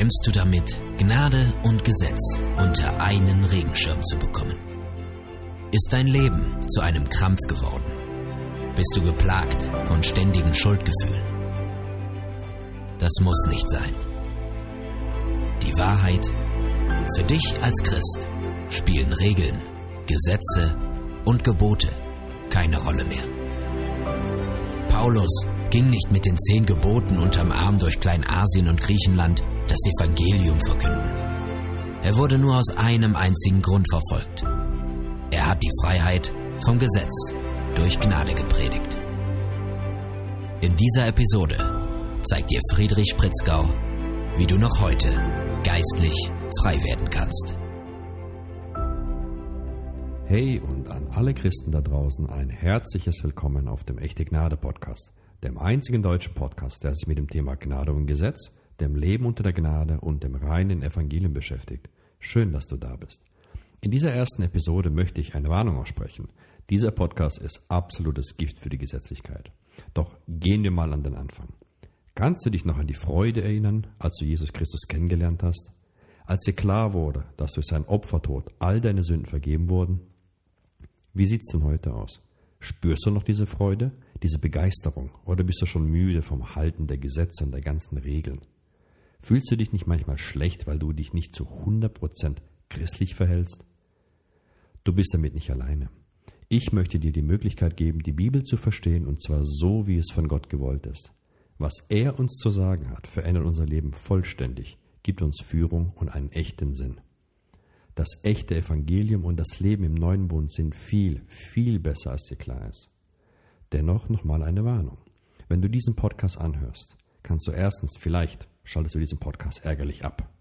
kämpfst du damit, Gnade und Gesetz unter einen Regenschirm zu bekommen? Ist dein Leben zu einem Krampf geworden? Bist du geplagt von ständigen Schuldgefühlen? Das muss nicht sein. Die Wahrheit, für dich als Christ spielen Regeln, Gesetze und Gebote keine Rolle mehr. Paulus ging nicht mit den zehn Geboten unterm Arm durch Kleinasien und Griechenland das Evangelium verkünden. Er wurde nur aus einem einzigen Grund verfolgt. Er hat die Freiheit vom Gesetz durch Gnade gepredigt. In dieser Episode zeigt dir Friedrich Spritzgau, wie du noch heute geistlich frei werden kannst. Hey und an alle Christen da draußen ein herzliches Willkommen auf dem Echte Gnade Podcast, dem einzigen deutschen Podcast, der sich mit dem Thema Gnade und Gesetz, dem Leben unter der Gnade und dem reinen Evangelium beschäftigt. Schön, dass du da bist. In dieser ersten Episode möchte ich eine Warnung aussprechen. Dieser Podcast ist absolutes Gift für die Gesetzlichkeit. Doch gehen wir mal an den Anfang. Kannst du dich noch an die Freude erinnern, als du Jesus Christus kennengelernt hast? Als dir klar wurde, dass durch sein Opfertod all deine Sünden vergeben wurden? Wie sieht's denn heute aus? Spürst du noch diese Freude, diese Begeisterung oder bist du schon müde vom Halten der Gesetze und der ganzen Regeln? Fühlst du dich nicht manchmal schlecht, weil du dich nicht zu 100% christlich verhältst? Du bist damit nicht alleine. Ich möchte dir die Möglichkeit geben, die Bibel zu verstehen und zwar so, wie es von Gott gewollt ist. Was er uns zu sagen hat, verändert unser Leben vollständig, gibt uns Führung und einen echten Sinn. Das echte Evangelium und das Leben im neuen Bund sind viel, viel besser, als dir klar ist. Dennoch nochmal eine Warnung. Wenn du diesen Podcast anhörst, kannst du erstens vielleicht schaltest du diesen Podcast ärgerlich ab.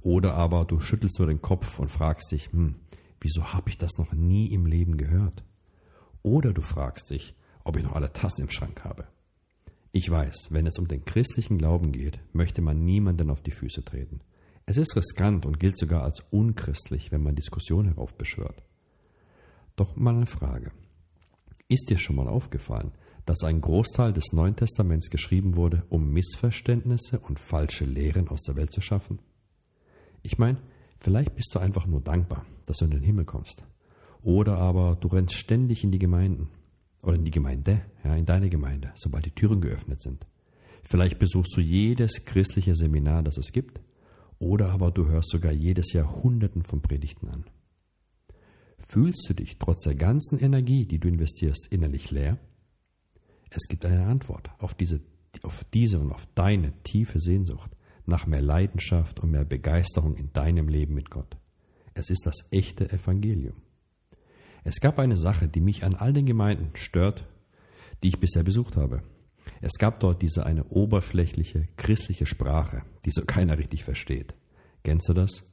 Oder aber du schüttelst nur den Kopf und fragst dich, hm, wieso habe ich das noch nie im Leben gehört? Oder du fragst dich, ob ich noch alle Tassen im Schrank habe. Ich weiß, wenn es um den christlichen Glauben geht, möchte man niemanden auf die Füße treten. Es ist riskant und gilt sogar als unchristlich, wenn man Diskussionen heraufbeschwört. Doch mal eine Frage. Ist dir schon mal aufgefallen, dass ein Großteil des Neuen Testaments geschrieben wurde, um Missverständnisse und falsche Lehren aus der Welt zu schaffen? Ich meine, vielleicht bist du einfach nur dankbar, dass du in den Himmel kommst. Oder aber du rennst ständig in die Gemeinden oder in die Gemeinde, ja, in deine Gemeinde, sobald die Türen geöffnet sind. Vielleicht besuchst du jedes christliche Seminar, das es gibt, oder aber du hörst sogar jedes Jahr Hunderten von Predigten an. Fühlst du dich trotz der ganzen Energie, die du investierst, innerlich leer? Es gibt eine Antwort auf diese, auf diese und auf deine tiefe Sehnsucht nach mehr Leidenschaft und mehr Begeisterung in deinem Leben mit Gott. Es ist das echte Evangelium. Es gab eine Sache, die mich an all den Gemeinden stört, die ich bisher besucht habe. Es gab dort diese eine oberflächliche christliche Sprache, die so keiner richtig versteht. Kennst du das?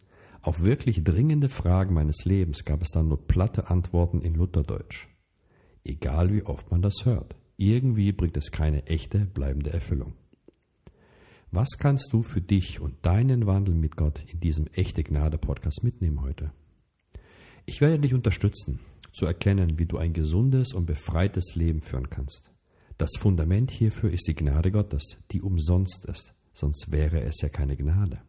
Auf wirklich dringende Fragen meines Lebens gab es dann nur platte Antworten in Lutherdeutsch. Egal wie oft man das hört. Irgendwie bringt es keine echte, bleibende Erfüllung. Was kannst du für dich und deinen Wandel mit Gott in diesem echte Gnade Podcast mitnehmen heute? Ich werde dich unterstützen, zu erkennen, wie du ein gesundes und befreites Leben führen kannst. Das Fundament hierfür ist die Gnade Gottes, die umsonst ist, sonst wäre es ja keine Gnade.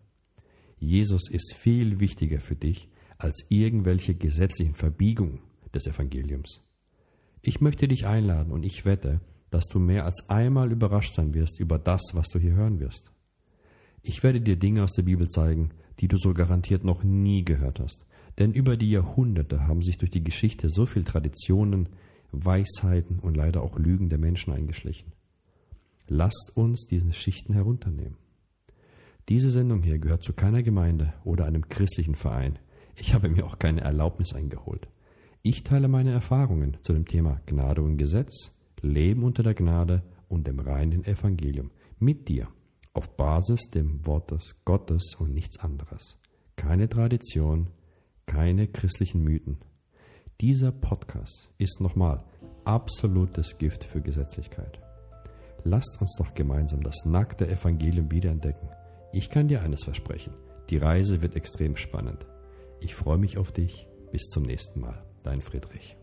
Jesus ist viel wichtiger für dich als irgendwelche gesetzlichen Verbiegungen des Evangeliums. Ich möchte dich einladen und ich wette, dass du mehr als einmal überrascht sein wirst über das, was du hier hören wirst. Ich werde dir Dinge aus der Bibel zeigen, die du so garantiert noch nie gehört hast. Denn über die Jahrhunderte haben sich durch die Geschichte so viele Traditionen, Weisheiten und leider auch Lügen der Menschen eingeschlichen. Lasst uns diese Schichten herunternehmen. Diese Sendung hier gehört zu keiner Gemeinde oder einem christlichen Verein. Ich habe mir auch keine Erlaubnis eingeholt. Ich teile meine Erfahrungen zu dem Thema Gnade und Gesetz, Leben unter der Gnade und dem reinen Evangelium mit dir auf Basis dem Wortes Gottes und nichts anderes. Keine Tradition, keine christlichen Mythen. Dieser Podcast ist nochmal absolutes Gift für Gesetzlichkeit. Lasst uns doch gemeinsam das nackte Evangelium wiederentdecken. Ich kann dir eines versprechen. Die Reise wird extrem spannend. Ich freue mich auf dich. Bis zum nächsten Mal. Dein Friedrich.